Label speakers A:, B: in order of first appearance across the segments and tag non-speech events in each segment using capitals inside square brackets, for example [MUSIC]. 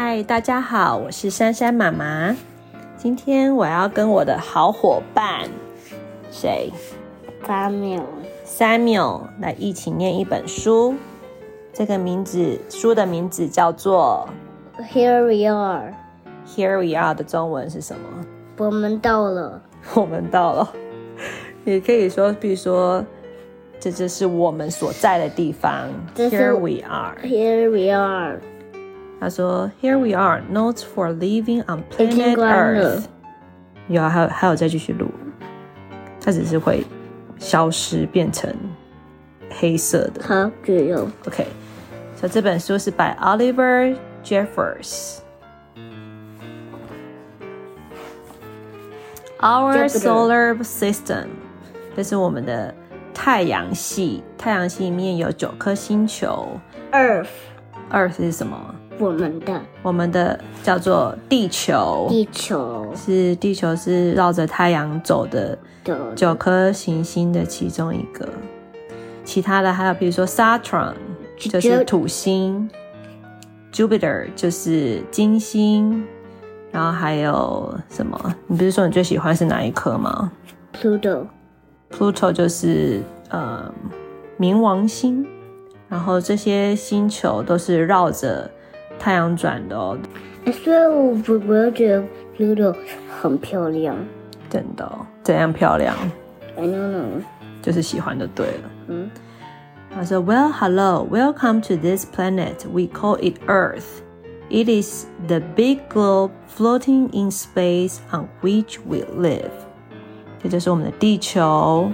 A: 嗨，大家好，我是珊珊妈妈。今天我要跟我的好伙伴谁
B: ？Samuel。
A: Samuel 来一起念一本书。这个名字书的名字叫做
B: Here we are。
A: Here we are 的中文是什么？
B: 我们到了。
A: 我们到了。也可以说，比如说，这就是我们所在的地方。Here we are。
B: Here we are。
A: 他说：“Here we are, notes for living on
B: 已经
A: planet
B: 关了
A: Earth。”有啊，还有还有再继续录，它只是会消失变成黑色的。
B: 好，就有。
A: OK，所以这本书是 by Oliver Jeffers。Our
B: Jupiter
A: solar system，这是我们的太阳系。太阳系里面有九颗星球。
B: Earth，
A: Earth 是什么？
B: 我们的
A: 我们的叫做地球，
B: 地球
A: 是地球是绕着太阳走的
B: 的
A: 九颗行星的其中一个。其他的还有比如说 Saturn 就是土星，Jupiter 就是金星，然后还有什么？你不是说你最喜欢是哪一颗吗
B: Pluto。
A: ？Pluto 就是呃冥王星，然后这些星球都是绕着太阳转的哦。
B: 哎所以我不我又觉得 Pluto 很漂亮。
A: 真的哦、怎样漂亮
B: ？I don't know。
A: 就是喜欢就对了。
B: 嗯
A: 他说：“Well, hello, welcome to this planet. We call it Earth. It is the big globe floating in space on which we live. 这就是我们的地球，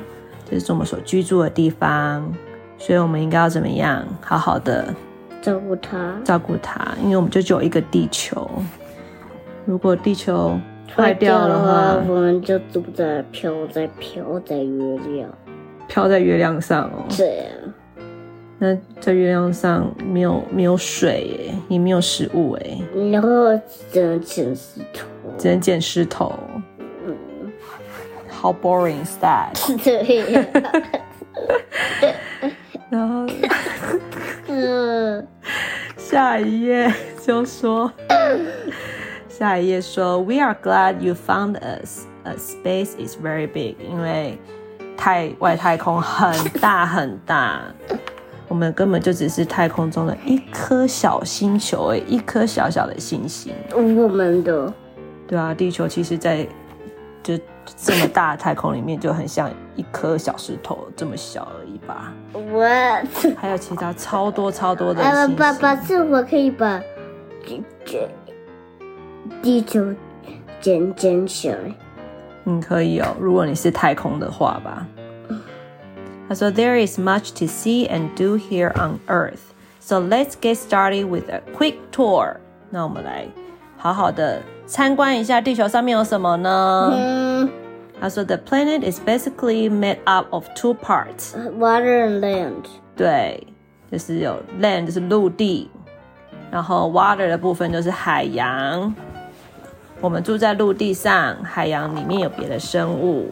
A: 这是我们所居住的地方。所以我们应该要怎么样？好好的
B: 照顾他。
A: 照顾他，因为我们就只有一个地球。如果地球坏掉的话，
B: 我们就住在飘在飘在月亮。
A: 飘在月亮上哦。
B: 对啊。
A: 那在月亮上没有没有水耶，也没有食物哎，
B: 然后只能捡石头。
A: 只能捡石头。How boring is that？[LAUGHS]
B: 对呀。[LAUGHS]
A: 然后
B: 嗯。[LAUGHS]
A: 下一页就说，[LAUGHS] 下一页说，We are glad you found us. A space is very big，因为太外太空很大很大，[LAUGHS] 我们根本就只是太空中的一颗小星球哎，一颗小小的星星。
B: 我们的
A: 对啊，地球其实在就这么大的太空里面，就很像一颗小石头这么小而已吧。
B: 我，
A: 还有其他超多超多的
B: 星，
A: 星
B: 爸爸，是我可以把这这地球捡捡起来。
A: 嗯，可以哦，如果你是太空的话吧。他说：“There is much to see and do here on Earth, so let's get started with a quick tour。”那我们来好好的参观一下地球上面有什么呢？
B: 嗯
A: 他说：“The planet is basically made up of two parts。
B: ”，water and land。
A: 对，就是有 land 就是陆地，然后 water 的部分就是海洋。我们住在陆地上，海洋里面有别的生物。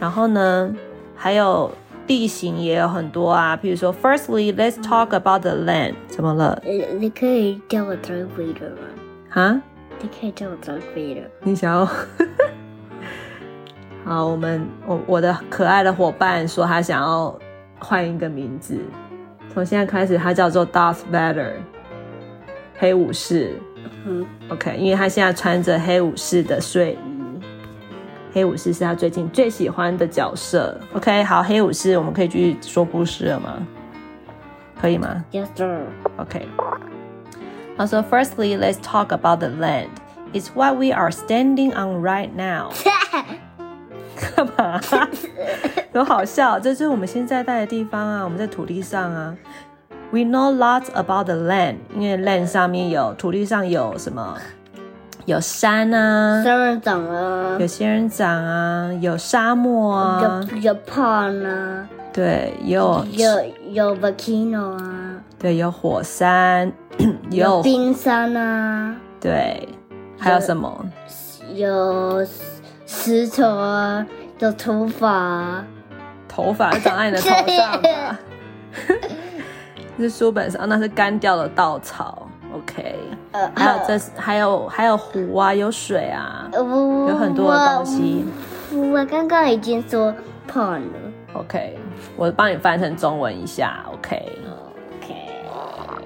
A: 然后呢，还有地形也有很多啊，譬如说，Firstly, let's talk about the land。怎么了？
B: 呃，你可以叫我 Darth Vader 吗？
A: 啊？
B: 你可以叫我 Darth Vader。
A: 你想要？[LAUGHS] 好，我们我我的可爱的伙伴说他想要换一个名字，从现在开始他叫做 Darth Vader，黑武士。
B: 嗯
A: ，OK，因为他现在穿着黑武士的睡衣，黑武士是他最近最喜欢的角色。OK，好，黑武士，我们可以继续说故事了吗？可以吗
B: ？Yes sir。
A: Okay. Also, firstly, let's talk about the land. It's what we are standing on right now. [LAUGHS] 干[LAUGHS] 嘛？有好笑，这就是我们现在在的地方啊，我们在土地上啊。We know lots about the land，因为 land 上面有土地上有什么？有山啊，
B: 仙人掌啊
A: 有，仙人掌啊，有沙漠啊，
B: 有有 pond 啊，
A: 对，有
B: 有有 volcano 啊，
A: 对有火山，
B: 有
A: 有
B: 冰山啊，
A: 对，还有什么？
B: 有石头啊，有头发啊。
A: 头发长在你的头上吧？[LAUGHS] 是书本上，那是干掉的稻草。OK，
B: 呃，
A: 还有这是还有还有湖啊，有水啊，
B: 呃
A: 有很多的东西。
B: 我我刚刚已经说 pond 了。
A: OK，我帮你翻成中文一下。OK，
B: OK，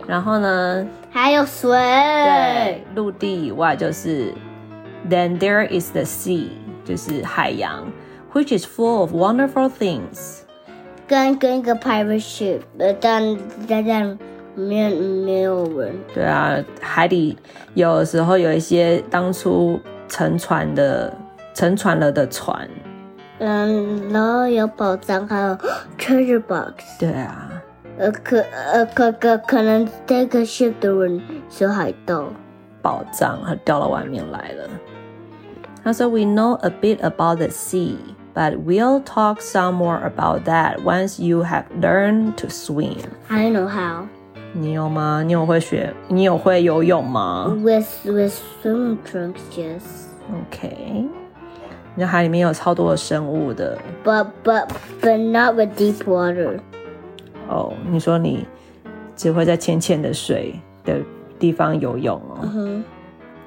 A: 然后呢，
B: 还有水。
A: 对，陆地以外就是 Then there is the sea，就是海洋，which is full of wonderful things。
B: 跟跟一个 pirate ship，呃，但但但没有没有人。
A: 对啊，海底有的时候有一些当初沉船的沉船了的船。
B: 嗯，然后有宝藏，还有 treasure box。
A: 对啊，
B: 呃，可呃可可可能这个 ship 的人是海盗。
A: 宝藏它掉到外面来了。他说：“We know a bit about the sea, but we'll talk some more about that once you have learned to swim。
B: I know how
A: 你有吗？你有会学？你有会游泳吗
B: with with swimming trunks, yes.
A: ？OK，那海里面有超多的生物的
B: But but but not with deep water.
A: 哦。你说你只会在浅浅的水的地方游泳哦，
B: 嗯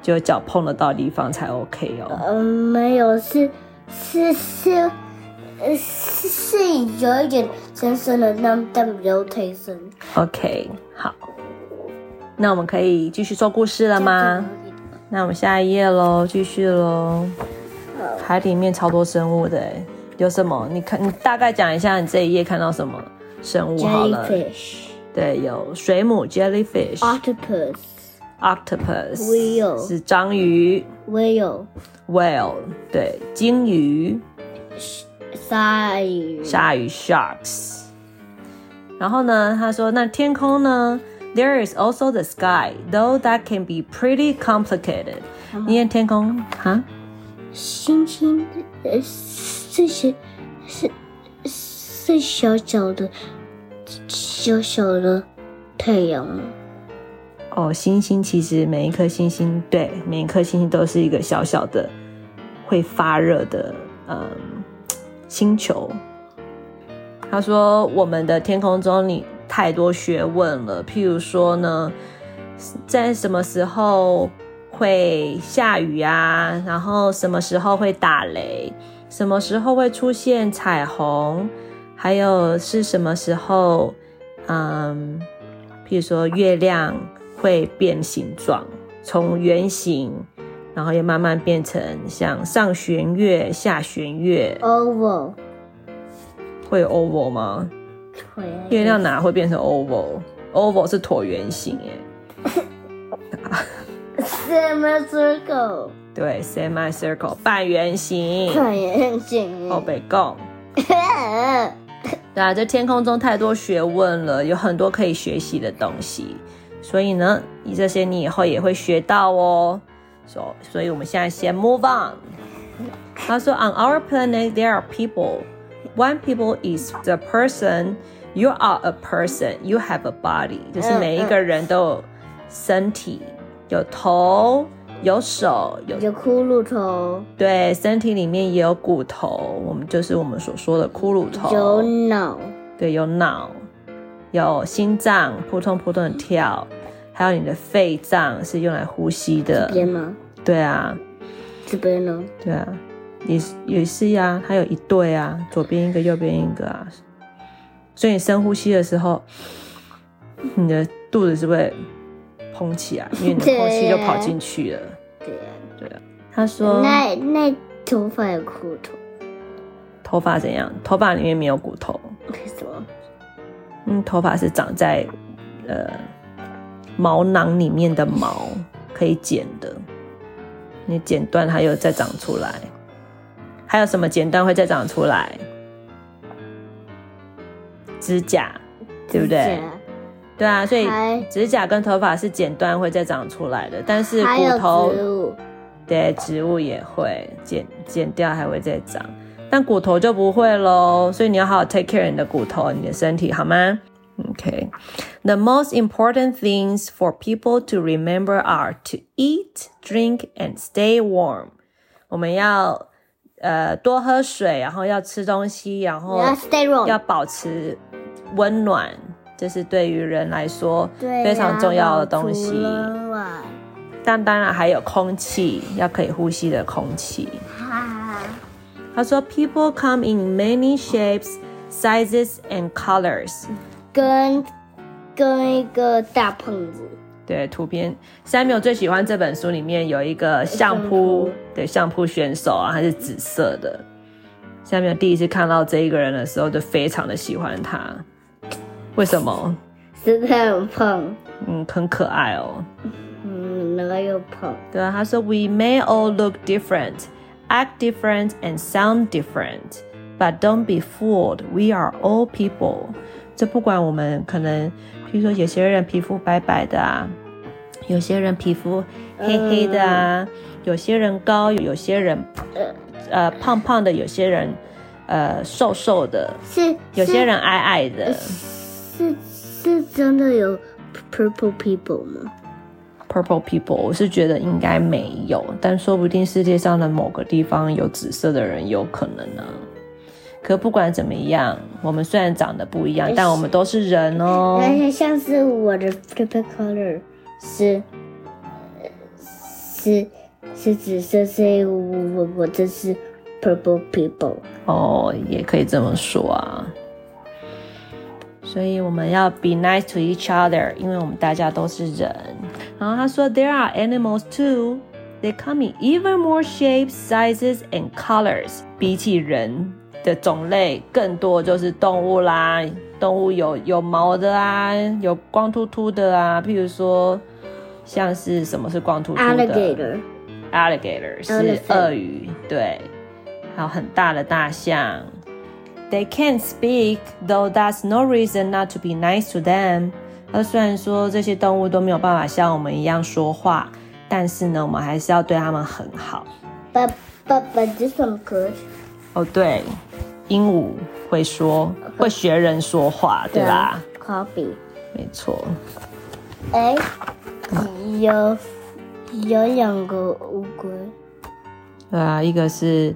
A: 只有脚碰得到的地方才 OK 哦。
B: 嗯，没有，是是是，呃，是是有一点深深的，但但没有太深。
A: OK，好，那我们可以继续说故事了吗？那我们下一页喽，继续喽。海里面超多生物的，有什么？你看，你大概讲一下你这一页看到什么生物好了。
B: Jellyfish,
A: 对，有水母 （jellyfish）、
B: octopus,
A: octopus、
B: Whale
A: 是章鱼
B: whale,
A: （whale），对，鲸鱼、
B: 鲨鱼，
A: 鲨鱼 （sharks）。然后呢，他说那天空呢？There is also the sky, though that can be pretty complicated。因为天空哈，
B: 星星，呃，是是是 是小小的小小的太阳？
A: 哦，星星其实每一颗星星，对，每一颗星星都是一个小小的会发热的嗯星球。他说，我们的天空中你太多学问了，譬如说呢，在什么时候会下雨啊？然后什么时候会打雷？什么时候会出现彩虹？还有是什么时候，嗯，譬如说月亮会变形状，从圆形，然后又慢慢变成像上弦月、下弦月
B: ，oval
A: 会有 oval 吗？
B: 会
A: 月亮哪会变成 oval？oval 是椭圆形耶。
B: semicircle
A: 对，semi circle 半圆形。
B: 看眼睛。
A: 哦，北贡。[LAUGHS] 对啊，这天空中太多学问了，有很多可以学习的东西，所以呢，你这些你以后也会学到哦。所、所以我们现在先 move on。他说，On our planet there are people. One people is the person. You are a person. You have a body. 就是每一个人都有身体，有头，有手，有
B: 有骷髅头，
A: 对，身体里面也有骨头，我们就是我们所说的骷髅头。
B: 有脑，
A: 对，有脑，有心脏扑通扑通的跳，还有你的肺脏是用来呼吸的
B: 这。边吗？
A: 对啊，
B: 这边呢？
A: 对啊，也是也是呀、它有一对啊，左边一个，右边一个啊。所以你深呼吸的时候，你的肚子是不是会膨起来？因为你的空气就跑进去了。
B: 对啊。
A: 他说，
B: 那那头发有骨头，
A: 头发怎样？头发里面没有骨头。
B: 为什么？
A: 嗯，头发是长在呃毛囊里面的毛，可以剪的。你剪断它又再长出来。还有什么剪断会再长出来？指甲，对不对？对啊，所以指甲跟头发是剪断会再长出来的，但是骨头
B: 植，
A: 对，植物也会剪剪掉，还会再长，但骨头就不会喽。所以你要好好 take care 你的骨头，你的身体，好吗？Okay. The most important things for people to remember are to eat, drink, and stay warm. 我们要呃多喝水，然后要吃东西，然后
B: 要
A: 保持温暖，这是对于人来说非常重要的东西。但当然还有空气，要可以呼吸的空气。
B: 哈，
A: 他说，People come in many shapes, sizes, and colors。
B: 跟跟一个大胖子，
A: 对，图片，Samuel 最喜欢这本书里面有一个相扑，对，相扑选手啊，他是紫色的。Samuel 第一次看到这一个人的时候，就非常的喜欢他。为什么？
B: 是他很胖，
A: 嗯，很可爱哦。
B: 嗯，哪有胖？
A: 对啊，他说，We may all look different, act different, and sound different, but don't be fooled. We are all people. 这不管我们可能，比如说有些人皮肤白白的啊，有些人皮肤黑黑的啊，有些人高，有些人呃胖胖的，有些人呃瘦瘦的，
B: 是
A: 有些人矮矮的。
B: 是是真的有 purple people 吗
A: ？Purple people，我是觉得应该没有，但说不定世界上的某个地方有紫色的人，有可能呢、可不管怎么样，我们虽然长得不一样，但我们都是人哦。
B: 而且像是我的 purple color 是呃是是紫色，所以我我我这是 purple people。
A: 哦，也可以这么说啊。所以我们要 be nice to each other，因为我们大家都是人。然后他说，There are animals too. They come in even more shapes, sizes, and colors. 比起人的种类更多就是动物啦，动物有有毛的啊，有光秃秃的啊，譬如说像是什么是光秃秃的
B: alligator
A: alligator 是鳄鱼，对，还有很大的大象。They can't speak, though that's no reason not to be nice to them. 而虽然说这些动物都没有办法像我们一样说话，但是呢，我们还是要对它们很好。
B: but but but this one could
A: 哦，对，鹦鹉会说，会学人说话，对吧
B: ？copy。
A: 没错。
B: 哎，有有两个乌龟，
A: 对啊，一个是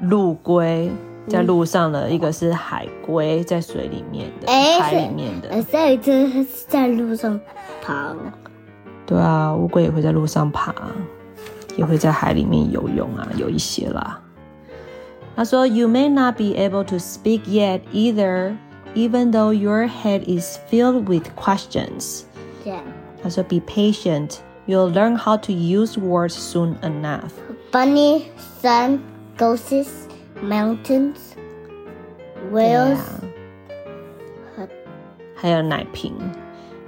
A: 陆龟在路上的，一个是海龟在水里面的，
B: 哎
A: 海里面的。
B: 呃，在这在路上爬，
A: 对啊，乌龟也会在路上爬，也会在海里面游泳啊，有一些啦。他说，You may not be able to speak yet either, even though your head is filled with questions.
B: 这样。
A: 他说，Be patient. You'll learn how to use words soon enough.
B: Bunny, sun, ghosts, Mountains,
A: 对
B: whales，
A: 啊，还有奶瓶，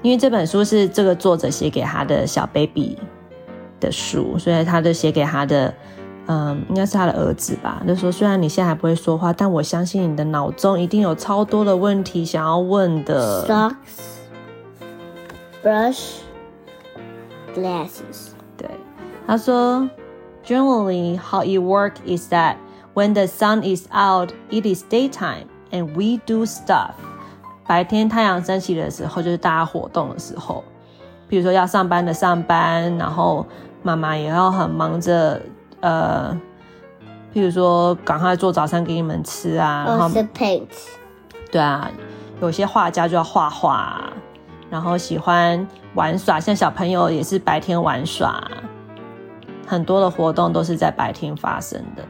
A: 因为这本书是这个作者写给他的小 baby 的书，所以他就写给他的，嗯，应该是他的儿子吧。就说虽然你现在还不会说话，但我相信你的脑中一定有超多的问题想要问的。
B: socks, brush, glasses。
A: 对，他说，Generally, how it works is that when the sun is out, it is daytime, and we do stuff. 白天太阳升起的时候，就是大家活动的时候。比如说要上班的上班，然后妈妈也要很忙着，呃，譬如说赶快做早餐给你们吃啊，然后。对啊，有些画家就要画画啊，然后喜欢玩耍，像小朋友也是白天玩耍，很多的活动都是在白天发生的。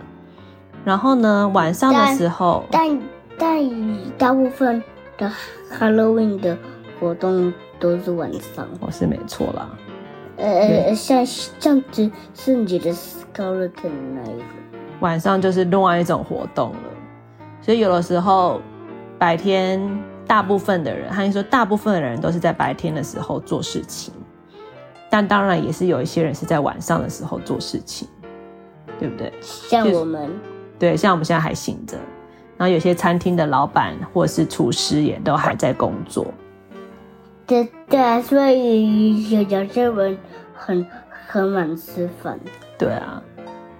A: 然后呢，晚上的时候，
B: 但但大部分的 Halloween 的活动都是晚上。
A: 我是没错啦。
B: 呃，像像只是你的 skeleton 那一个。
A: 晚上就是另外一种活动了。所以有的时候白天大部分的人，还是说大部分的人都是在白天的时候做事情，但当然也是有一些人是在晚上的时候做事情，对不对？
B: 像我们，
A: 对，像我们现在还醒着，然后有些餐厅的老板或是厨师也都还在工作。
B: 对对啊，所以有有些人很很晚吃饭。
A: 对啊，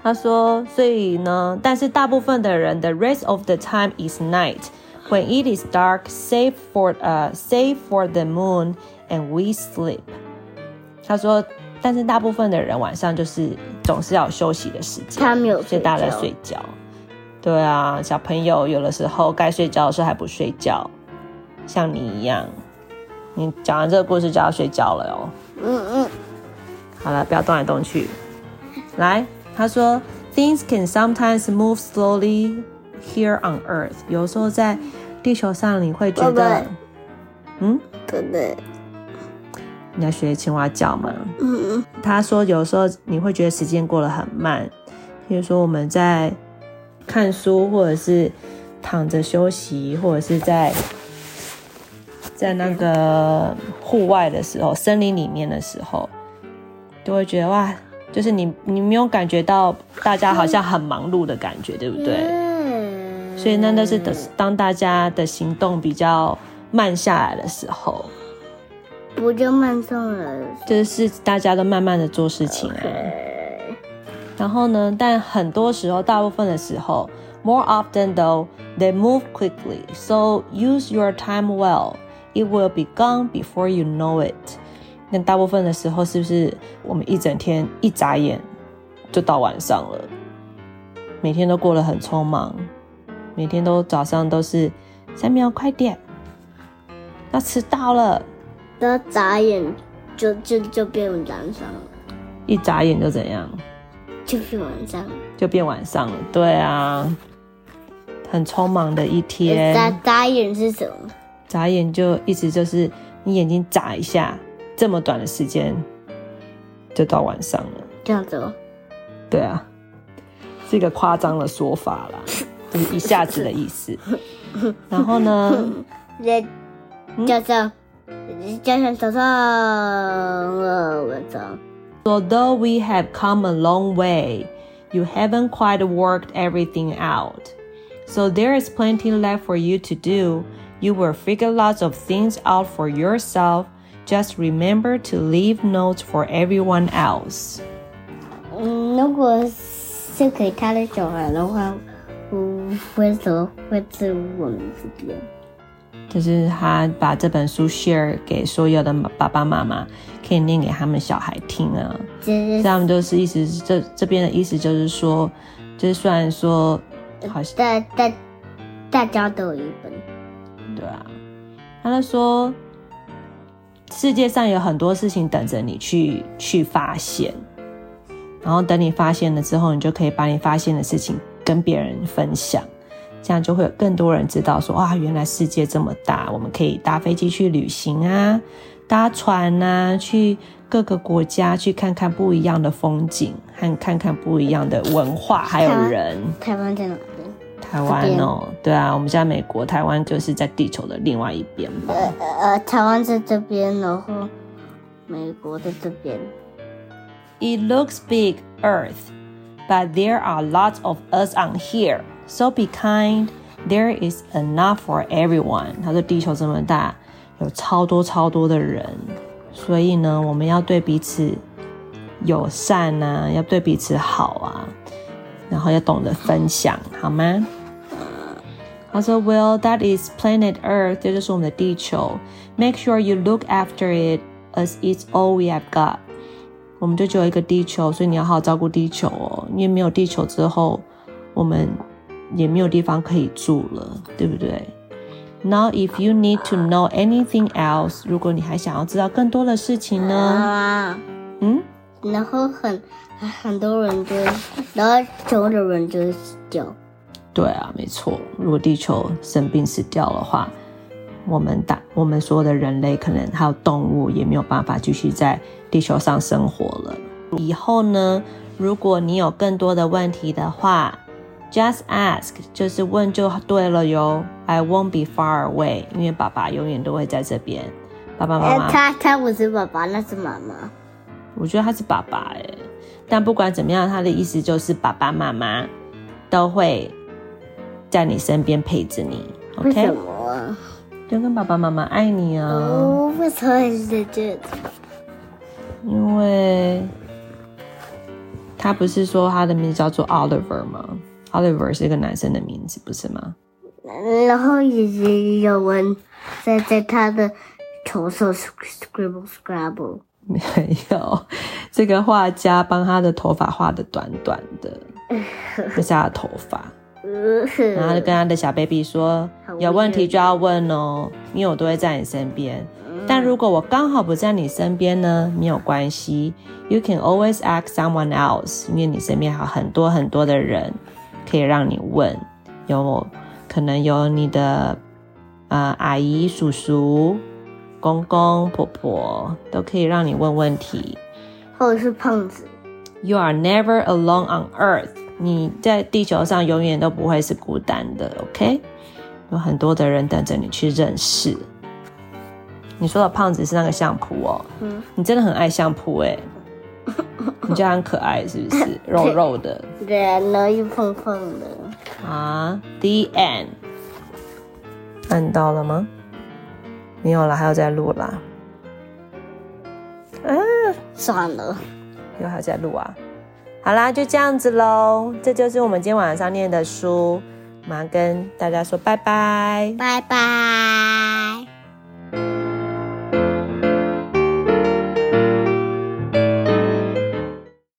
A: 他说，所以呢，但是大部分的人，the rest of the time is night when it is dark, save for 呃、save for the moon and we sleep。他说，但是大部分的人晚上就是总是要有休息的时间，
B: 他没有
A: 所以大家在
B: 睡
A: 睡觉。对啊，小朋友有的时候该睡觉的时候还不睡觉，像你一样。你讲完这个故事就要睡觉了哦。
B: 嗯嗯，
A: 好了，不要动来动去。来，他说，Things can sometimes move slowly here on Earth。有时候在地球上，你会觉得，嗯，
B: 对对，
A: 你在学青蛙叫吗？
B: 嗯
A: 他说，有时候你会觉得时间过得很慢，比如说我们在看书，或者是躺着休息，或者是在在那个户外的时候，森林里面的时候，就会觉得哇，就是你你没有感觉到大家好像很忙碌的感觉，对不对？所以那都是等当大家的行动比较慢下来的时候，
B: 不就慢送了？
A: 就是大家都慢慢的做事情啊。然后呢，但很多时候，大部分的时候，more often though, they move quickly. So use your time well. It will be gone before you know it. 那大部分的时候，是不是我们一整天一眨眼就到晚上了？每天都过得很匆忙，每天都早上都是三秒快点，要迟到了，
B: 的眨眼就就就变晚上了，
A: 一眨眼就怎样？
B: 就变晚上了。
A: 就变晚上了。对啊，很匆忙的一天。
B: 眨眨眼是什么？
A: 眨眼就意思就是你眼睛眨一下，这么短的时间就到晚上了。
B: 这样子哦。
A: 对啊，是一个夸张的说法啦，就 [LAUGHS] 是一下子的意思。然后呢，
B: 这加上加上早上了晚上，
A: Although we have come a long way, you haven't quite worked everything out. So there is plenty left for you to do. You will figure lots of things out for yourself. Just remember to leave notes for everyone else.
B: 嗯，如果是给他的小孩的话，嗯，会说会是我们这边。
A: 就是他把这本书 share 给所有的爸爸妈妈，可以念给他们小孩听啊。
B: 这
A: 这样就是意思是这这边的意思就是说，就是虽然说好像
B: 大大大家都有一本，
A: 对啊，他就说世界上有很多事情等着你去去发现，然后等你发现了之后，你就可以把你发现的事情跟别人分享，这样就会有更多人知道说哇，原来世界这么大，我们可以搭飞机去旅行啊，搭船啊，去各个国家去看看不一样的风景，和看看不一样的文化，还有人。
B: 台湾在哪边？
A: 台湾哦，对啊，我们在美国，台湾就是在地球的另外一边吧。
B: 呃呃，台湾在这边，然后美国在这边。
A: It looks big, Earth, but there are lots of us on here. So be kind. There is enough for everyone. 他说地球这么大，有超多超多的人，所以呢，我们要对彼此友善呐、要对彼此好啊，然后要懂得分享，好吗？他说，Well, that is planet Earth，这就是我们的地球。Make sure you look after it, as it's all we have got. 我们就只有一个地球，所以你要好好照顾地球哦。因为没有地球之后，我们也没有地方可以住了，对不对？Now, if you need to know anything else，如果你还想要知道更多的事情呢？
B: 啊，
A: 嗯，
B: 然后很很多人就，然后穷的人就死掉。
A: 对啊，没错。如果地球生病死掉的话，我们大我们所有的人类可能还有动物也没有办法继续在地球上生活了。以后呢，如果你有更多的问题的话，just ask，就是问就对了哟。I won't be far away，因为爸爸永远都会在这边。爸爸妈
B: 呃，
A: 妈，
B: 他他不是爸爸，那是妈妈。
A: 我觉得他是爸爸哎，但不管怎么样，他的意思就是爸爸妈妈都会在你身边陪着你。
B: 为什
A: OK，
B: 么啊？
A: 就跟爸爸妈妈爱你啊，
B: 哦，为什么是这样？
A: 因为他不是说他的名字叫做 Oliver 吗？Oliver 是一个男生的名字，不是吗？
B: 然后也也有人在在他的头上 scribble scrabble。
A: 没有，这个画家帮他的头发画的短短的，[LAUGHS] 这是他的头发。[LAUGHS] 然后就跟他的小 baby 说：“有问题就要问哦，因为我都会在你身边。但如果我刚好不在你身边呢，没有关系，You can always ask someone else，因为你身边还有很多很多的人可以让你问，有可能有你的呃阿姨、叔叔、公公、婆婆都可以让你问问题。
B: 或者是胖子
A: ，You are never alone on Earth。你在地球上永远都不会是孤单的，OK？有很多的人等着你去认识。你说的胖子是那个相扑哦，
B: 嗯
A: 你真的很爱相扑哎，[LAUGHS] 你觉得很可爱是不是？[LAUGHS] 肉肉的
B: 对啊，然后又胖胖的，
A: 啊，The end。按到了吗？没有了，还要再录啦。啊，
B: 算了，
A: 又还在录啊。好啦，就这样子喽。这就是我们今天晚上念的书。马上跟大家说拜拜。
B: 拜拜。